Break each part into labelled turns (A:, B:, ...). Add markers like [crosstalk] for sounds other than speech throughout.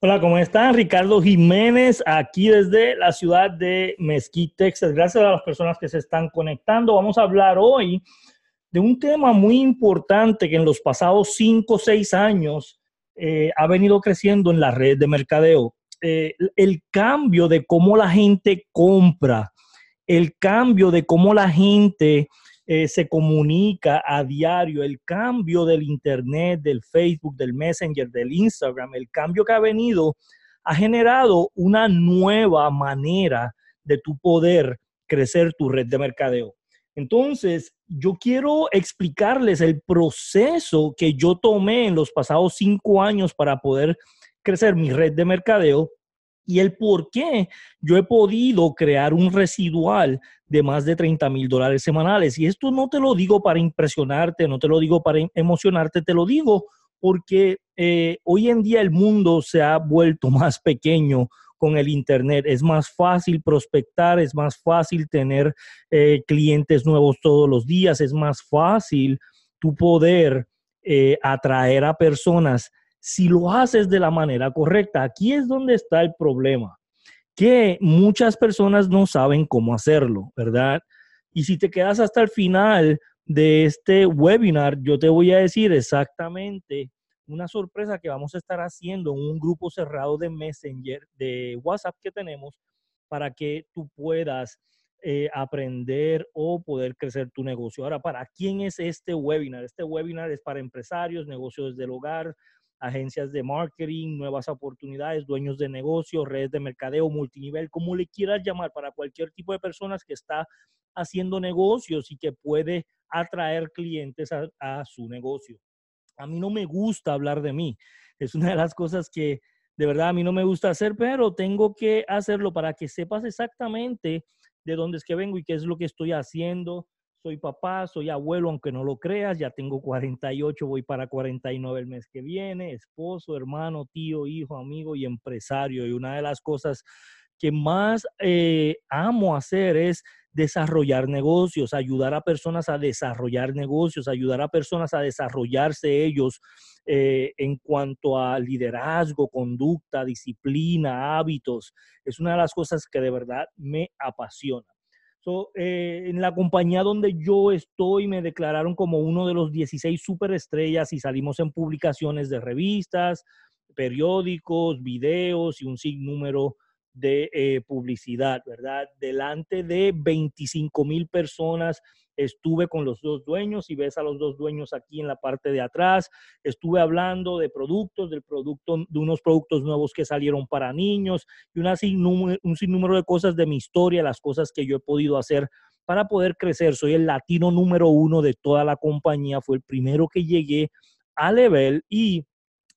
A: Hola, ¿cómo están? Ricardo Jiménez, aquí desde la ciudad de Mesquite, Texas. Gracias a las personas que se están conectando. Vamos a hablar hoy de un tema muy importante que en los pasados cinco o seis años eh, ha venido creciendo en la red de mercadeo. Eh, el cambio de cómo la gente compra, el cambio de cómo la gente eh, se comunica a diario, el cambio del Internet, del Facebook, del Messenger, del Instagram, el cambio que ha venido, ha generado una nueva manera de tu poder crecer tu red de mercadeo. Entonces, yo quiero explicarles el proceso que yo tomé en los pasados cinco años para poder crecer mi red de mercadeo y el por qué yo he podido crear un residual de más de 30 mil dólares semanales. Y esto no te lo digo para impresionarte, no te lo digo para emocionarte, te lo digo porque eh, hoy en día el mundo se ha vuelto [laughs] más pequeño con el Internet. Es más fácil prospectar, es más fácil tener eh, clientes nuevos todos los días, es más fácil tu poder eh, atraer a personas si lo haces de la manera correcta. Aquí es donde está el problema, que muchas personas no saben cómo hacerlo, ¿verdad? Y si te quedas hasta el final de este webinar, yo te voy a decir exactamente una sorpresa que vamos a estar haciendo en un grupo cerrado de Messenger, de WhatsApp que tenemos, para que tú puedas eh, aprender o poder crecer tu negocio. Ahora, ¿para quién es este webinar? Este webinar es para empresarios, negocios del hogar, agencias de marketing, nuevas oportunidades, dueños de negocios, redes de mercadeo, multinivel, como le quieras llamar, para cualquier tipo de personas que está haciendo negocios y que puede atraer clientes a, su negocio. A mí no me gusta hablar de mí. Es una de las cosas que de verdad a mí no me gusta hacer, pero tengo que hacerlo para que sepas exactamente de dónde es que vengo y qué es lo que estoy haciendo soy papá, soy abuelo, aunque no lo creas, ya tengo 48, voy para 49 el mes que viene, esposo, hermano, tío, hijo, amigo y empresario. Y una de las cosas que más eh, amo hacer es desarrollar negocios, ayudar a personas a desarrollar negocios, ayudar a personas a desarrollarse ellos eh, en cuanto a liderazgo, conducta, disciplina, hábitos. Es una de las cosas que de verdad me apasiona. Eh, en la compañía donde yo estoy me declararon como uno de los 16 superestrellas y salimos en publicaciones de revistas, periódicos, videos y un sinnúmero de eh, publicidad, ¿verdad? Delante de 25 mil personas estuve con los dos dueños y ves a los dos dueños aquí en la parte de atrás. Estuve hablando de productos, del producto, de unos productos nuevos que salieron para niños y una un sinnúmero de cosas de mi historia, las cosas que yo he podido hacer para poder crecer. Soy el latino número uno de toda la compañía. Fue el primero que llegué a Level y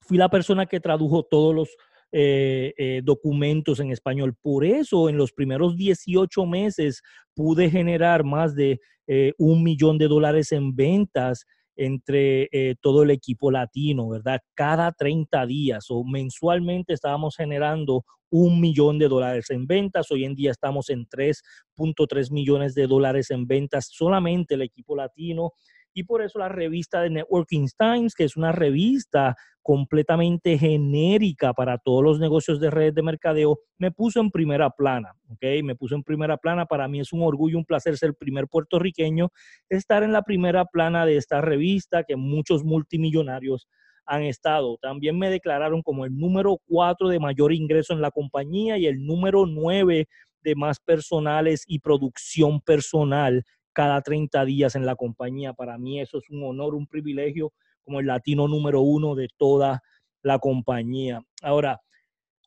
A: fui la persona que tradujo todos los eh, eh, documentos en español. Por eso, en los primeros 18 meses pude generar más de eh, un millón de dólares en ventas entre todo el equipo latino, ¿verdad? Cada 30 días o mensualmente estábamos generando un millón de dólares en ventas. Hoy en día estamos en 3.3 millones de dólares en ventas solamente el equipo latino y por eso la revista de Networking Times, que es una revista completamente genérica para todos los negocios de redes de mercadeo, me puso en primera plana, ¿ok? Me puso en primera plana. Para mí es un orgullo, un placer ser el primer puertorriqueño, estar en la primera plana de esta revista que muchos multimillonarios han estado. También me declararon como el número cuatro de mayor ingreso en la compañía y el número nueve de más personales y producción personal cada 30 días en la compañía. Para mí eso es un honor, un privilegio como el latino número uno de toda la compañía. Ahora,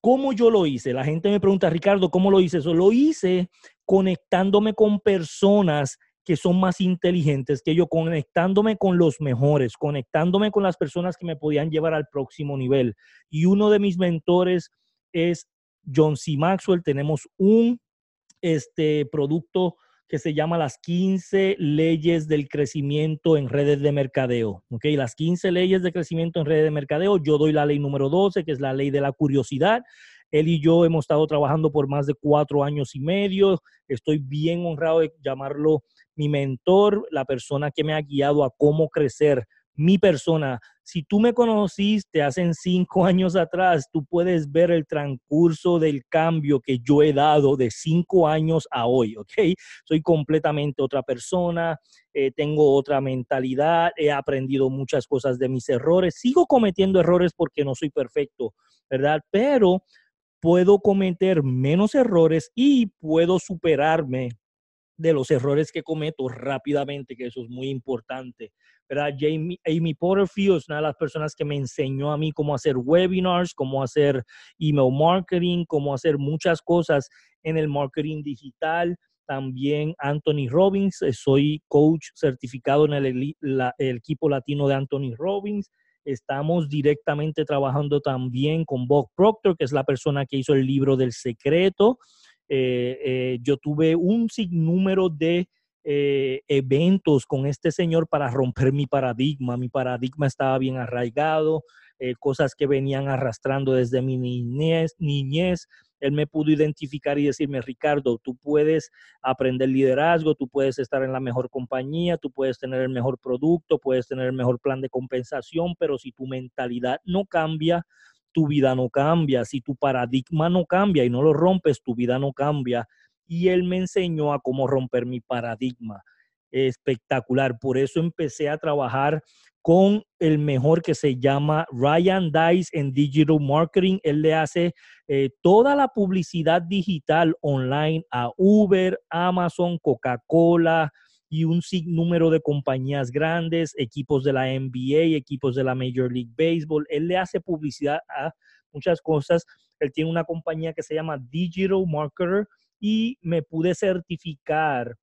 A: ¿cómo yo lo hice? La gente me pregunta, Ricardo, ¿cómo lo hice? Eso lo hice conectándome con personas que son más inteligentes que yo, conectándome con los mejores, conectándome con las personas que me podían llevar al próximo nivel. Y uno de mis mentores es John C. Maxwell. Tenemos un este, producto que se llama las 15 leyes del crecimiento en redes de mercadeo. ¿ok? Las 15 leyes de crecimiento en redes de mercadeo. Yo doy la ley número 12, que es la ley de la curiosidad. Él y yo hemos estado trabajando por más de cuatro años y medio. Estoy bien honrado de llamarlo mi mentor, la persona que me ha guiado a cómo crecer mi persona. Si tú me conociste hace cinco [laughs] años atrás, tú puedes ver el transcurso del cambio que yo he dado de cinco años a hoy, ¿ok? Soy completamente otra persona, eh, tengo otra mentalidad, he aprendido muchas cosas de mis errores, sigo cometiendo errores porque no soy perfecto, ¿verdad? Pero puedo cometer menos errores y puedo superarme de los errores que cometo rápidamente, que eso es muy importante. ¿verdad? Jamie, Amy Porterfield es una de las personas que me enseñó a mí cómo hacer webinars, cómo hacer email marketing, cómo hacer muchas cosas en el marketing digital. También Anthony Robbins, eh, soy coach certificado en el, el equipo latino de Anthony Robbins. Estamos directamente trabajando también con Bob Proctor, que es la persona que hizo el libro del secreto. Eh, eh, yo tuve un sinnúmero de eh, eventos con este señor para romper mi paradigma. Mi paradigma estaba bien arraigado, cosas que venían arrastrando desde mi niñez, niñez. Él me pudo identificar y decirme, Ricardo, tú puedes aprender liderazgo, tú puedes estar en la mejor compañía, tú puedes tener el mejor producto, puedes tener el mejor plan de compensación, pero si tu mentalidad no cambia, tu vida no cambia. Si tu paradigma no cambia y no lo rompes, tu vida no cambia. Y él me enseñó a cómo romper mi paradigma. Espectacular. Por eso empecé a trabajar con el mejor que se llama Ryan Dice en Digital Marketing. Él le hace eh, toda la publicidad digital online a Uber, Amazon, Coca-Cola, y un sinnúmero de compañías grandes, equipos de la NBA, equipos de la Major League Baseball. Él le hace publicidad a muchas cosas. Él tiene una compañía que se llama Digital Marketer y me pude certificar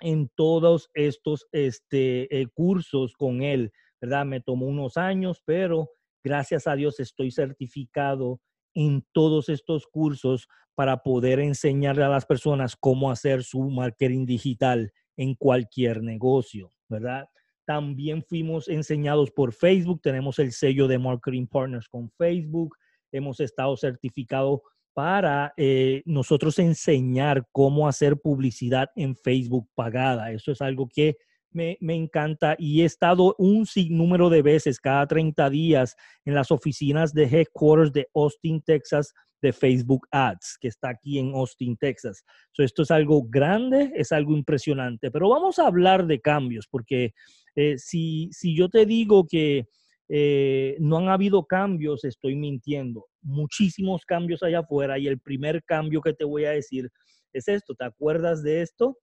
A: en todos estos este, eh, cursos con él, ¿verdad? Me tomó unos años, pero gracias a Dios estoy certificado en todos estos cursos para poder enseñarle a las personas cómo hacer su marketing digital en cualquier negocio, ¿verdad? También fuimos enseñados por Facebook, tenemos el sello de Marketing Partners con Facebook, hemos estado certificados para eh, nosotros enseñar cómo hacer publicidad en Facebook pagada. Eso es algo que me, me, encanta y he estado un sinnúmero de veces cada 30 días en las oficinas de headquarters de Austin, Texas, de Facebook Ads, que está aquí en Austin, Texas. esto es algo grande, es algo impresionante, pero vamos a hablar de cambios, porque eh, si, si yo te digo que eh, no han habido cambios, estoy mintiendo. Muchísimos cambios allá afuera y el primer cambio que te voy a decir es esto. ¿Te acuerdas de esto?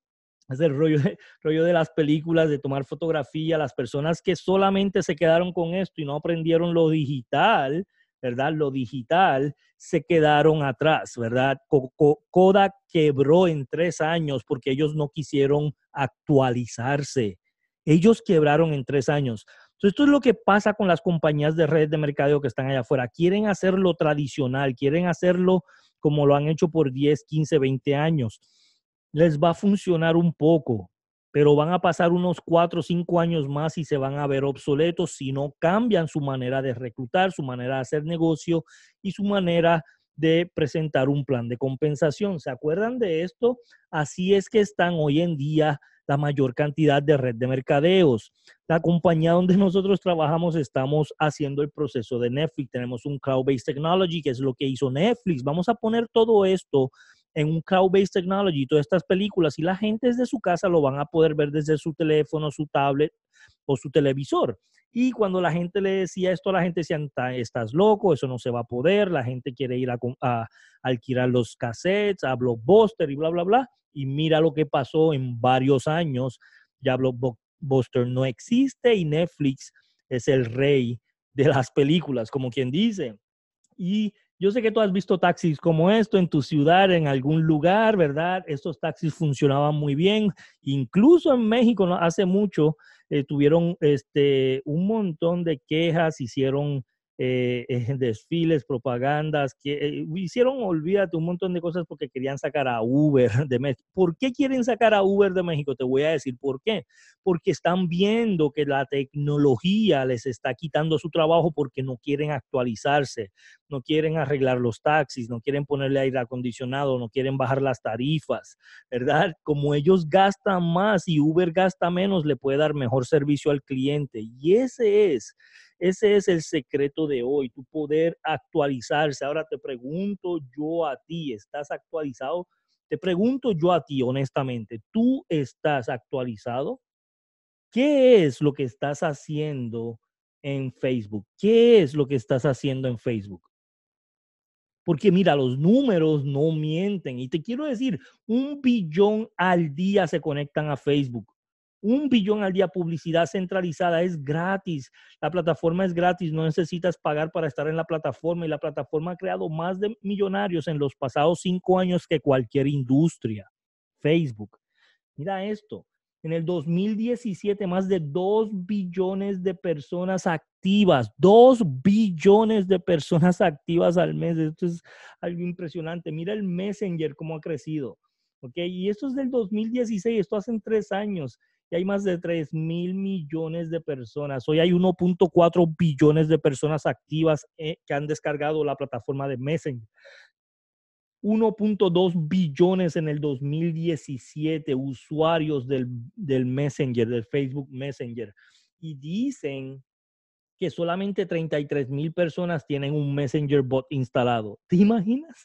A: Es el rollo de, [laughs] rollo de las películas, de tomar fotografía, las personas que solamente se quedaron con esto y no aprendieron lo digital, ¿verdad? Lo digital, se quedaron atrás, ¿verdad? Kodak quebró en tres años porque ellos no quisieron actualizarse. Ellos quebraron en tres años. Entonces, esto es lo que pasa con las compañías de redes de mercadeo que están allá afuera. Quieren hacerlo tradicional, quieren hacerlo como lo han hecho por 10, 15, 20 años. Les va a funcionar un poco, pero van a pasar unos cuatro o cinco años más y se van a ver obsoletos si no cambian su manera de reclutar, su manera de hacer negocio y su manera de presentar un plan de compensación. ¿Se acuerdan de esto? Así es que están hoy en día la mayor cantidad de red de mercadeos. La compañía donde [laughs] nosotros trabajamos estamos haciendo el proceso de Netflix. Tenemos un cloud-based technology, que es lo que hizo Netflix. Vamos a poner todo esto en un cloud-based technology, todas estas películas, y la gente desde su casa lo van a poder ver desde su teléfono, su tablet o su televisor. Y cuando la gente le decía esto, la gente decía, estás loco, eso no se va a poder, la gente quiere ir a, a, alquilar los cassettes, a Blockbuster y bla, bla, bla. Y mira lo que pasó en varios años, ya Blockbuster no existe y Netflix es el rey de las películas, como quien dice. Y yo sé que tú has visto taxis como esto en tu ciudad, en algún lugar, ¿verdad? Estos taxis funcionaban muy bien. Incluso en México, ¿no? hace mucho, eh, tuvieron este, un montón de quejas, hicieron eh, eh, desfiles, propagandas, que eh, hicieron, olvídate, un montón de cosas porque querían sacar a Uber de México. ¿Por qué quieren sacar a Uber de México? Te voy a decir por qué. Porque están viendo que la tecnología les está quitando su trabajo porque no quieren actualizarse, no quieren arreglar los taxis, no quieren ponerle aire acondicionado, no quieren bajar las tarifas, ¿verdad? Como ellos gastan más y Uber gasta menos, le puede dar mejor servicio al cliente. Y ese es ese es el secreto de hoy, tu poder actualizarse. Ahora te pregunto yo a ti, ¿estás actualizado? Te pregunto yo a ti, honestamente, ¿tú estás actualizado? ¿Qué es lo que estás haciendo en Facebook? ¿Qué es lo que estás haciendo en Facebook? Porque mira, los números no mienten. Y te quiero decir, un billón al día se conectan a Facebook un billón al día publicidad centralizada es gratis. La plataforma es gratis, no necesitas pagar para estar en la plataforma y la plataforma ha creado más de millonarios en los pasados cinco años que cualquier industria. Facebook. Mira esto. En el 2017, más de dos billones de personas activas, dos billones de personas activas al mes. Esto es algo impresionante. Mira el Messenger, cómo ha crecido. ¿ok? Y esto es del 2016, esto hace tres años y hay más de 3 mil millones de personas. Hoy hay 1.4 billones de personas activas eh, que han descargado la plataforma de Messenger. 1.2 billones en el 2017 usuarios del, del Messenger, del Facebook Messenger. Y dicen que solamente 33 mil personas tienen un Messenger bot instalado. ¿Te imaginas?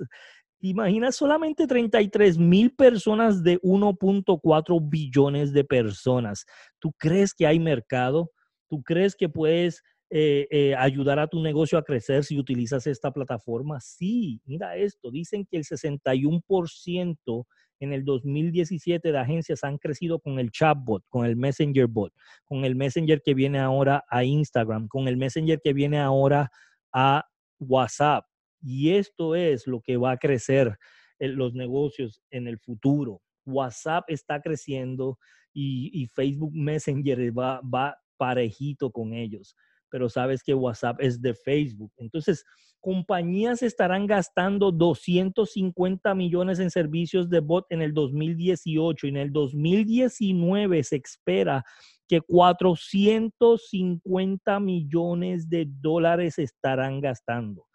A: Imaginas solamente 33 mil personas de 1.4 billones de personas. ¿Tú crees que hay mercado? ¿Tú crees que puedes eh, eh, ayudar a tu negocio a crecer si utilizas esta plataforma? Sí, mira esto. Dicen que el 61% en el 2017 de agencias han crecido con el chatbot, con el messenger bot, con el messenger que viene ahora a Instagram, con el messenger que viene ahora a WhatsApp. Y esto es lo que va a crecer los negocios en el futuro. WhatsApp está creciendo y, Facebook Messenger va, va parejito con ellos. Pero sabes que WhatsApp es de Facebook. Entonces, compañías estarán gastando 250 millones en servicios de bot en el 2018 y en el 2019 se espera que 450 millones de dólares estarán gastando.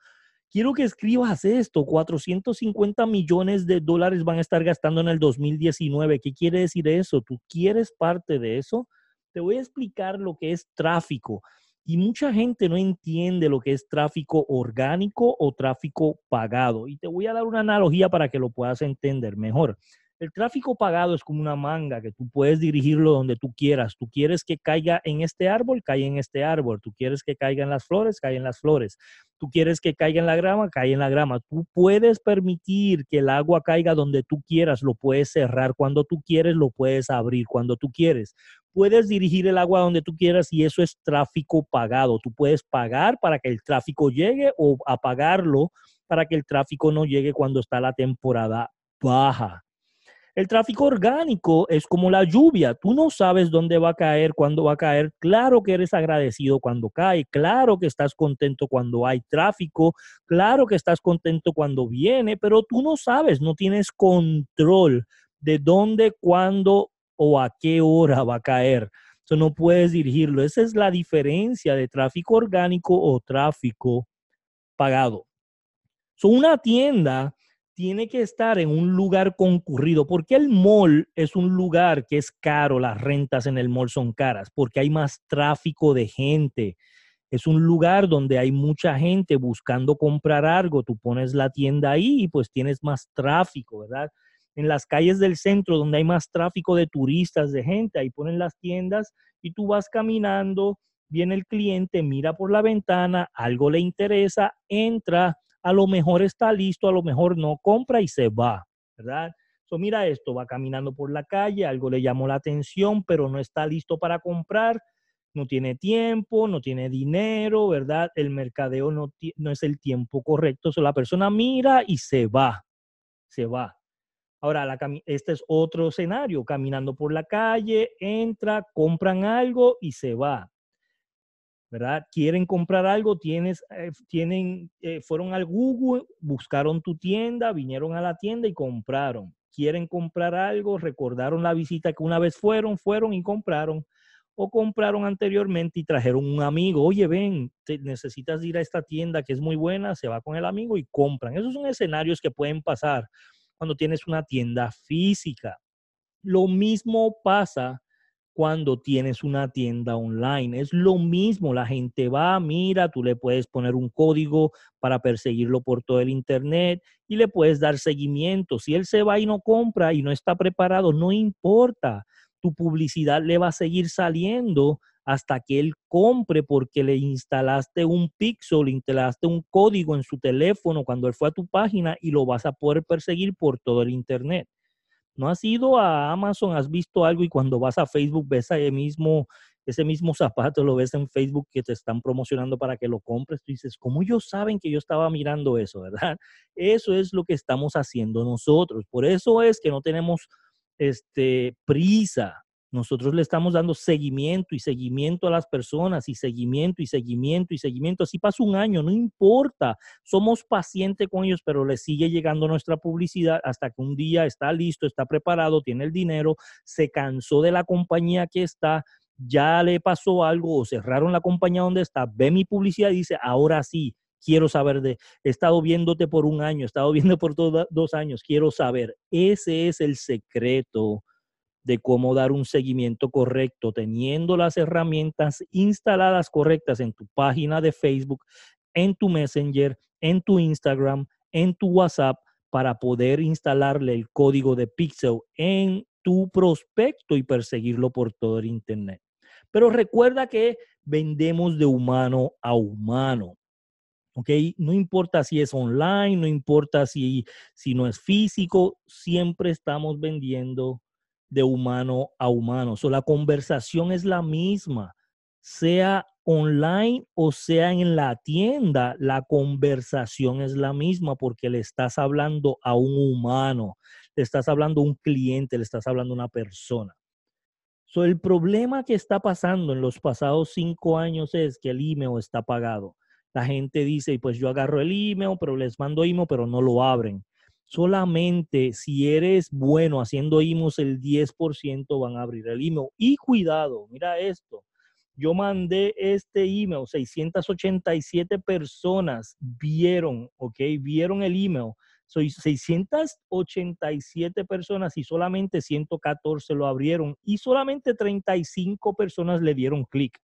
A: Quiero que escribas esto, 450 millones de dólares van a estar gastando en el 2019. ¿Qué quiere decir eso? ¿Tú quieres parte de eso? Te voy a explicar lo que es tráfico. Y mucha gente no entiende lo que es tráfico orgánico o tráfico pagado. Y te voy a dar una analogía para que lo puedas entender mejor. El tráfico pagado es como una manga que tú puedes dirigirlo donde tú quieras. Tú quieres que caiga en este árbol, cae en este árbol. Tú quieres que caiga en las flores, cae en las flores. Tú quieres que caiga en la grama, cae en la grama. Tú puedes permitir que el agua caiga donde tú quieras. Lo puedes cerrar cuando tú quieres, lo puedes abrir cuando tú quieres. Puedes dirigir el agua donde tú quieras y eso es tráfico pagado. Tú puedes pagar para que el tráfico llegue o apagarlo para que el tráfico no llegue cuando está la temporada baja. El tráfico orgánico es como la lluvia. Tú no sabes dónde va a caer, cuándo va a caer. Claro que eres agradecido cuando cae. Claro que estás contento cuando hay tráfico. Claro que estás contento cuando viene, pero tú no sabes, no tienes control de dónde, cuándo o a qué hora va a caer. Eso no puedes dirigirlo. Esa es la diferencia de tráfico orgánico o tráfico pagado. So, una tienda tiene que estar en un lugar concurrido. porque el mall es un lugar que es caro? Las rentas en el mall son caras, porque hay más tráfico de gente. Es un lugar donde hay mucha gente buscando comprar algo. Tú pones la tienda ahí y pues tienes más tráfico, ¿verdad? En las calles del centro donde hay más tráfico de turistas, de gente, ahí ponen las tiendas y tú vas caminando, viene el cliente, mira por la ventana, algo le interesa, entra, a lo mejor está listo, a lo mejor no, compra y se va, ¿verdad? So, mira esto, va caminando por la calle, algo le llamó la atención, pero no está listo para comprar, no tiene tiempo, no tiene dinero, ¿verdad? El mercadeo no, no es el tiempo correcto. So, la persona mira y se va, se va. Ahora, este es otro escenario, caminando por la calle, entra, compran algo y se va. ¿Verdad? Quieren comprar algo, tienes, eh, tienen, eh, fueron al Google, buscaron tu tienda, vinieron a la tienda y compraron. Quieren comprar algo, recordaron la visita que una vez fueron, fueron y compraron. O compraron anteriormente y trajeron un amigo. Oye, ven, necesitas ir a esta tienda que es muy buena, se va con el amigo y compran. Esos son escenarios que pueden pasar cuando tienes una tienda física. Lo mismo pasa cuando tienes una tienda online. Es lo mismo, la gente va, mira, tú le puedes poner un código para perseguirlo por todo el Internet y le puedes dar seguimiento. Si él se va y no compra y no está preparado, no importa, tu publicidad le va a seguir saliendo hasta que él compre porque le instalaste un pixel, le instalaste un código en su teléfono cuando él fue a tu página y lo vas a poder perseguir por todo el Internet. No has ido a Amazon, has visto algo y cuando vas a Facebook ves ese mismo, ese mismo zapato, lo ves en Facebook que te están promocionando para que lo compres. Tú dices, ¿cómo ellos saben que yo estaba mirando eso, verdad? [laughs] Eso es lo que estamos haciendo nosotros. Por eso es que no tenemos este, prisa nosotros le estamos dando seguimiento y seguimiento a las personas y seguimiento y seguimiento y seguimiento. Así pasa un año, no importa. Somos pacientes con ellos, pero les sigue llegando nuestra publicidad hasta que un día está listo, está preparado, tiene el dinero, se cansó de la compañía que está, ya le pasó algo o cerraron la compañía donde está, ve mi publicidad y dice, ahora sí, quiero saber de, he estado viéndote por un año, he estado viendo por dos años, quiero saber. Ese es el secreto de cómo dar un seguimiento correcto, teniendo las herramientas instaladas correctas en tu página de Facebook, en tu Messenger, en tu Instagram, en tu WhatsApp, para poder instalarle el código de Pixel en tu prospecto y perseguirlo por todo el Internet. Pero recuerda que vendemos de humano a humano. ¿ok? No importa si es online, no importa si, si no es físico, siempre estamos vendiendo de humano a humano. So, la conversación es la misma, sea online o sea en la tienda, la conversación es la misma porque le estás hablando a un humano, le estás hablando a un cliente, le estás hablando a una persona. So, el problema que está pasando en los pasados cinco años es que el email está pagado. La gente dice, pues yo agarro el email, pero les mando email, pero no lo abren solamente si eres bueno haciendo emails, el 10% van a abrir el email. Y cuidado, mira esto. Yo mandé este email, 687 personas vieron, ¿ok? Vieron el email. Soy 687 personas y solamente 114 lo abrieron y solamente 35 personas le dieron clic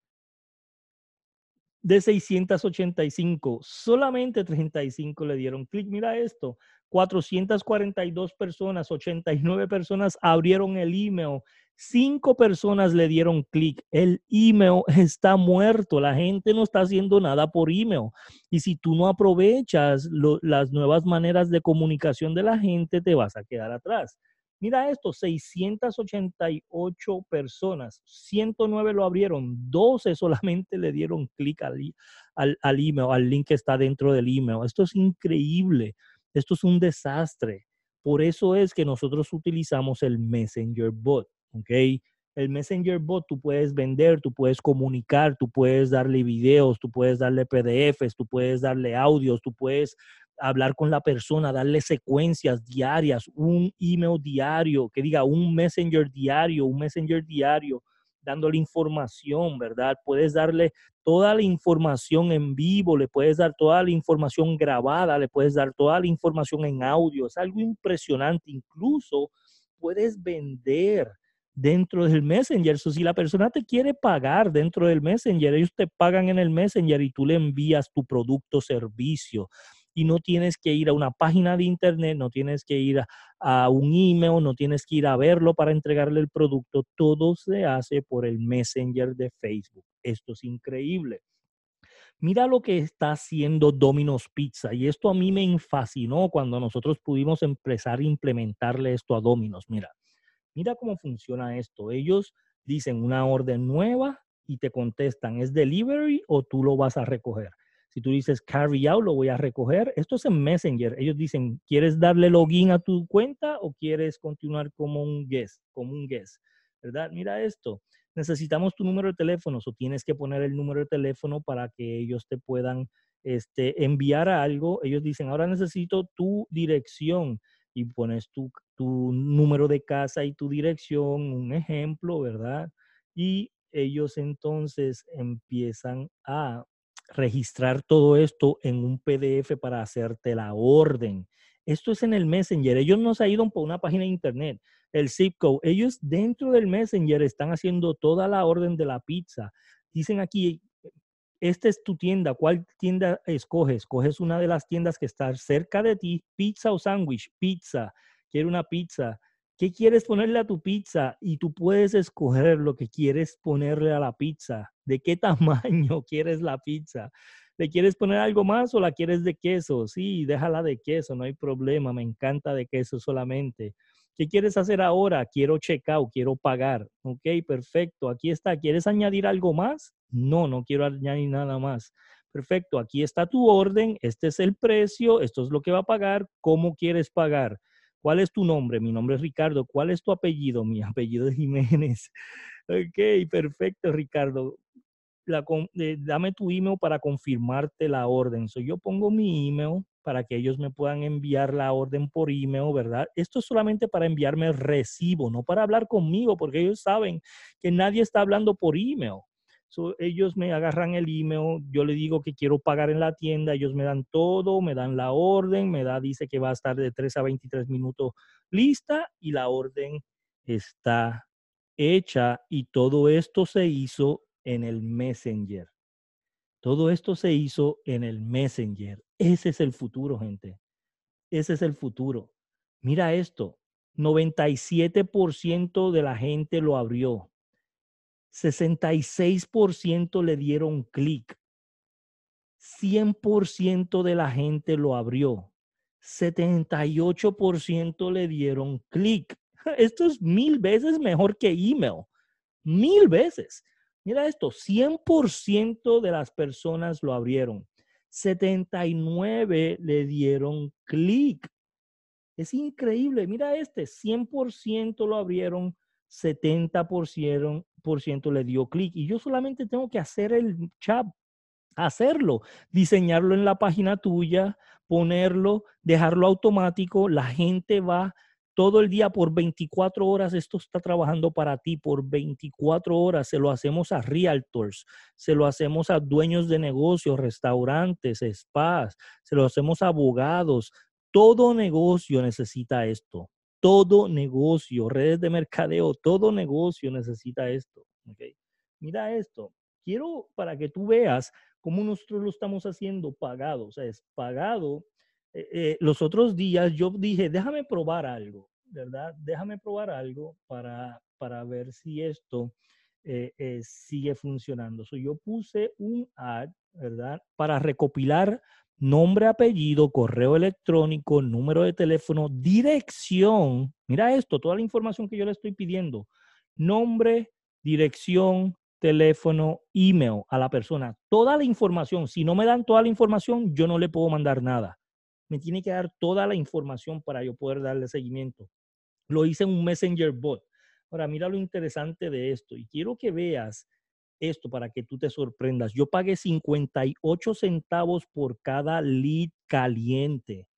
A: de 685, solamente 35 le dieron clic. Mira esto, 442 personas, 89 personas abrieron el email, 5 personas le dieron clic. El email [laughs] está muerto, la gente no está haciendo nada por email. Y si tú no aprovechas las nuevas maneras de comunicación de la gente, te vas a quedar atrás. Mira esto, 688 personas, 109 lo abrieron, 12 solamente le dieron clic al, al, al, email, al link que está dentro del email. Esto es increíble, esto es un desastre. Por eso es que nosotros utilizamos el Messenger Bot, ¿ok? El Messenger Bot tú puedes vender, tú puedes comunicar, tú puedes darle videos, tú puedes darle PDFs, tú puedes darle audios, tú puedes hablar con la persona, darle secuencias diarias, un email diario, que diga un messenger diario, un messenger diario, dándole información, ¿verdad? Puedes darle toda la información en vivo, le puedes dar toda la información grabada, le puedes dar toda la información en audio, es algo impresionante, incluso puedes vender dentro del Messenger. si la persona te quiere pagar dentro del Messenger, ellos te pagan en el Messenger y tú le envías tu producto o servicio y no tienes que ir a una página de internet, no tienes que ir a, un email, no tienes que ir a verlo para entregarle el producto. Todo se hace por el Messenger de Facebook. Esto es increíble. Mira lo que está haciendo Domino's Pizza y esto a mí me fascinó cuando nosotros pudimos empezar a implementarle esto a Domino's. Mira, mira cómo funciona esto. Ellos dicen una orden nueva y te contestan, ¿es delivery o tú lo vas a recoger? Si tú dices carry out, lo voy a recoger. Esto es en Messenger. Ellos dicen, ¿quieres darle login a tu cuenta o quieres continuar como un guest, como un guest? ¿Verdad? Mira esto. necesitamos tu número de teléfono, o tienes que poner el número de teléfono para que ellos te puedan este, enviar algo. Ellos dicen, ahora necesito tu dirección y pones tu, tu número de casa y tu dirección, un ejemplo, ¿verdad? Y ellos entonces empiezan a registrar todo esto en un PDF para hacerte la orden. Esto es en el Messenger. Ellos no se han ido por una página de internet. El zip code. Ellos dentro del Messenger están haciendo toda la orden de la pizza. Dicen aquí, esta es tu tienda. ¿Cuál tienda escoges? Coges una de las tiendas que está cerca de ti. Pizza o sándwich. Pizza. Quiero una pizza. ¿Qué quieres ponerle a tu pizza? Y tú puedes escoger lo que quieres ponerle a la pizza. ¿De qué [laughs] tamaño quieres la pizza? ¿Le quieres poner algo más o la quieres de queso? Sí, déjala de queso, no hay problema. Me encanta de queso solamente. ¿Qué quieres hacer ahora? Quiero checkout, quiero pagar. Ok, perfecto. Aquí está. ¿Quieres añadir algo más? No, no quiero añadir nada más. Perfecto. Aquí está tu orden. Este es el precio. Esto es lo que va a pagar. ¿Cómo quieres pagar? ¿Cuál es tu nombre? Mi nombre es Ricardo. ¿Cuál es tu apellido? Mi [laughs] apellido es Jiménez. Ok, perfecto, Ricardo. Eh, dame tu email para confirmarte la orden. So, yo pongo mi email para que ellos me puedan enviar la orden por email, ¿verdad? Esto es solamente para enviarme el recibo, no para hablar conmigo, porque ellos saben que nadie está hablando por email ellos me agarran el email, yo le digo que quiero pagar en la tienda, ellos me dan todo, me dan la orden, me da, dice que va a estar de 3 a 23 minutos lista y la orden está hecha y todo esto se hizo en el Messenger. Todo esto se hizo en el Messenger. Ese es el futuro, gente. Ese es el futuro. Mira esto, 97% de la gente lo abrió. 66% le dieron clic. 100% de la gente lo abrió. 78% le dieron clic. [laughs] Esto es mil veces mejor que email. Mil veces. Mira esto, 100% de las personas lo abrieron. 79 le dieron clic. Es increíble. Mira este, 100% lo abrieron, 70% le dio clic y yo solamente tengo que hacer el chat, hacerlo, diseñarlo en la página tuya, ponerlo, dejarlo automático, la gente va todo el día por 24 horas, esto está trabajando para ti por 24 horas, se lo hacemos a realtors, se lo hacemos a dueños de negocios, restaurantes, spas, se lo hacemos a abogados, todo negocio necesita esto todo negocio, redes de mercadeo, todo negocio necesita esto. Mira esto. Quiero para que tú veas cómo nosotros lo estamos haciendo pagado. O sea, es pagado. Eh, eh, los otros días yo dije, déjame probar algo, ¿verdad? Déjame probar algo para, para ver si esto eh, sigue funcionando. So, yo puse un ad, ¿verdad? Para recopilar nombre, apellido, correo electrónico, número de teléfono, dirección. Mira esto, toda la información que yo le estoy pidiendo. Nombre, dirección, teléfono, email a la persona. Toda la información. Si no me dan toda la información, yo no le puedo mandar nada. Me tiene que dar toda la información para yo poder darle seguimiento. Lo hice en un Messenger bot. Ahora, mira lo interesante de esto. Y quiero que veas esto para que tú te sorprendas. Yo pagué 58 centavos por cada lead caliente.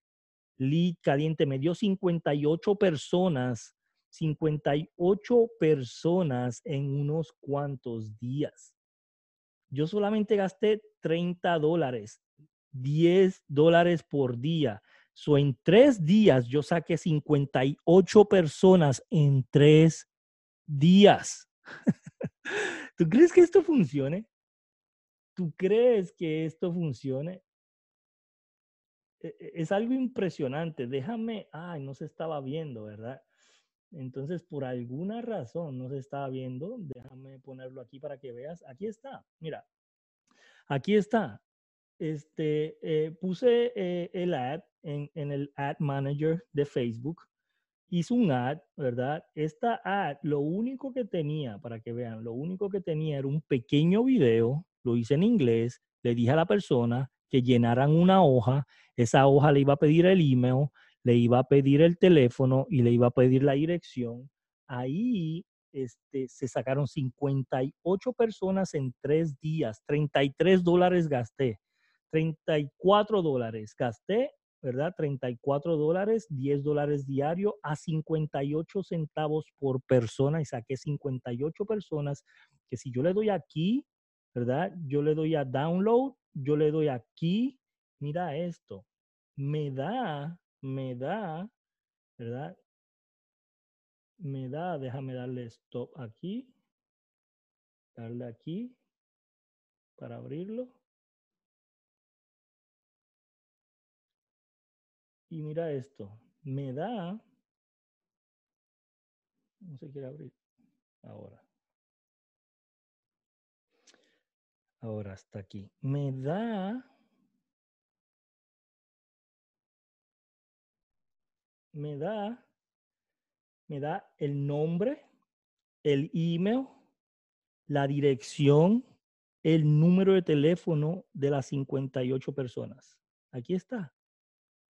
A: Lead caliente me dio 58 personas, 58 personas en unos cuantos días. Yo solamente gasté 30 dólares, 10 dólares por día. So, en tres días yo saqué 58 personas en tres días. ¿Tú crees que esto funcione? ¿Tú crees que esto funcione? E, e, es algo impresionante. Déjame, ay, no se estaba viendo, ¿verdad? Entonces, por alguna razón no se estaba viendo. Déjame ponerlo aquí para que veas. Aquí está, mira. Aquí está. Este, eh, puse eh, el ad en, en el Ad Manager de Facebook hizo un ad, ¿verdad? Esta ad, lo único que tenía, para que vean, lo único que tenía era un pequeño video, lo hice en inglés, le dije a la persona que llenaran una hoja, esa hoja le iba a pedir el email, le iba a pedir el teléfono y le iba a pedir la dirección. Ahí este, se sacaron 58 personas en tres días, 33 dólares gasté, 34 dólares gasté, ¿verdad? 34 dólares, 10 dólares diario a 58 centavos por persona y saqué 58 personas que si yo le doy aquí, ¿verdad? Yo le doy a download, yo le doy aquí, mira esto, me da, me da, ¿verdad? Me da, déjame darle stop aquí, darle aquí para abrirlo. Y mira esto, me da, no se quiere abrir ahora. Ahora hasta aquí. Me da me da, me da el nombre, el email, la dirección, el número de teléfono de las 58 personas. Aquí está,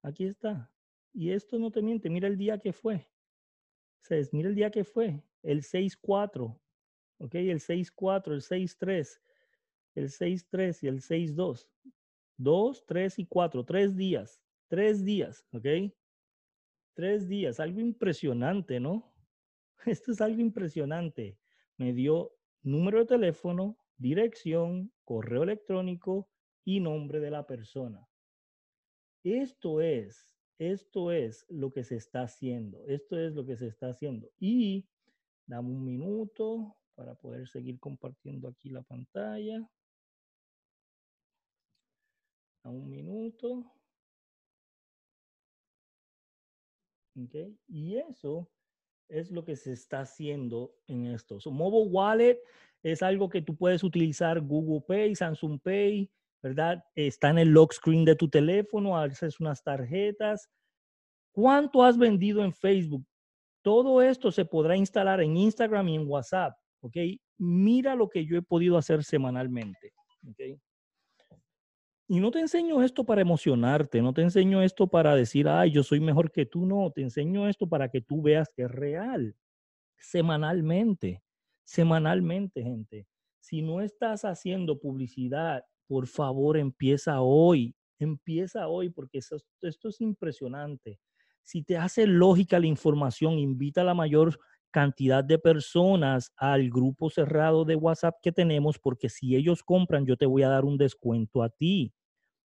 A: aquí está. Y esto no te miente, mira el día que fue. mira el día que fue, el 6-4, ¿ok? El 6-4, el 6-3, el 6-3 y el 6-2. 2, 3 y 4, tres días, tres días, ¿ok? Tres días, algo impresionante, ¿no? [laughs] Esto es algo impresionante. Me dio número de teléfono, dirección, correo electrónico y nombre de la persona. Esto es, esto es lo que se está haciendo. Esto es lo que se está haciendo. Y dame un minuto para poder seguir compartiendo aquí la pantalla. Dame un minuto. Y eso es lo que se está haciendo en esto. So, mobile Wallet es algo que tú puedes utilizar Google Pay, Samsung Pay, ¿verdad? Está en el lock screen de tu teléfono, haces unas tarjetas. ¿Cuánto has vendido en Facebook? Todo esto se podrá instalar en Instagram y en WhatsApp, ¿ok? Mira lo que yo he podido hacer semanalmente, ¿ok? Y no te enseño esto para emocionarte, no te enseño esto para decir, ay, yo soy mejor que tú, no, te enseño esto para que tú veas que es real, semanalmente, semanalmente, gente. Si no estás haciendo publicidad, por favor, empieza hoy, empieza hoy, porque esto, es impresionante. Si te hace lógica la información, invita a la mayor cantidad de personas al grupo cerrado de WhatsApp que tenemos, porque si ellos compran, yo te voy a dar un descuento a ti.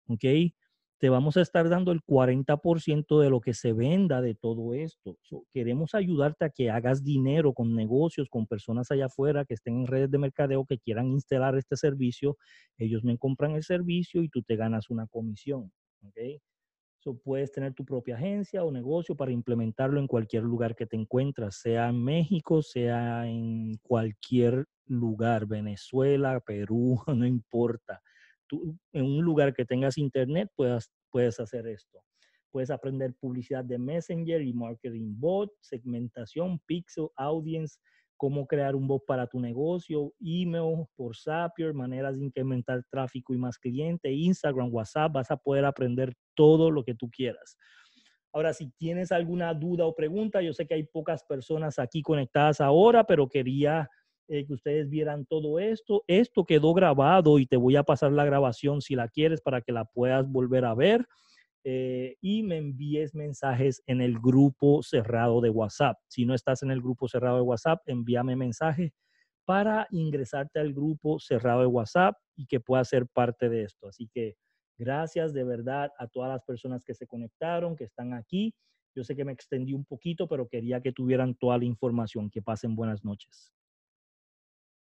A: ¿Ok? Te vamos a estar dando el 40% de lo que se venda de todo esto. queremos ayudarte a que hagas dinero con negocios, con personas allá afuera que estén en redes de mercadeo que quieran instalar este servicio. Ellos me compran el servicio y tú te ganas una comisión. ¿ok? puedes tener tu propia agencia o negocio para implementarlo en cualquier lugar que te encuentras, sea en México, sea en cualquier lugar, Venezuela, Perú, [laughs] no importa. En un lugar que tengas internet puedas, puedes hacer esto. Puedes aprender publicidad de Messenger y marketing bot, segmentación, pixel, audience, cómo crear un bot para tu negocio, email por Zapier, maneras de incrementar tráfico y más clientes, Instagram, WhatsApp, vas a poder aprender todo lo que tú quieras. Ahora, si tienes alguna duda o pregunta, yo sé que hay pocas personas aquí conectadas ahora, pero quería eh, que ustedes vieran todo esto. Esto quedó grabado y te voy a pasar la grabación si la quieres para que la puedas volver a ver. Eh, y me envíes mensajes en el grupo cerrado de WhatsApp. Si no estás en el grupo cerrado de WhatsApp, envíame mensaje para ingresarte al grupo cerrado de WhatsApp y que puedas ser parte de esto. Así que gracias de verdad a todas las personas que se conectaron, que están aquí. Yo sé que me extendí un poquito, pero quería que tuvieran toda la información. Que pasen buenas noches.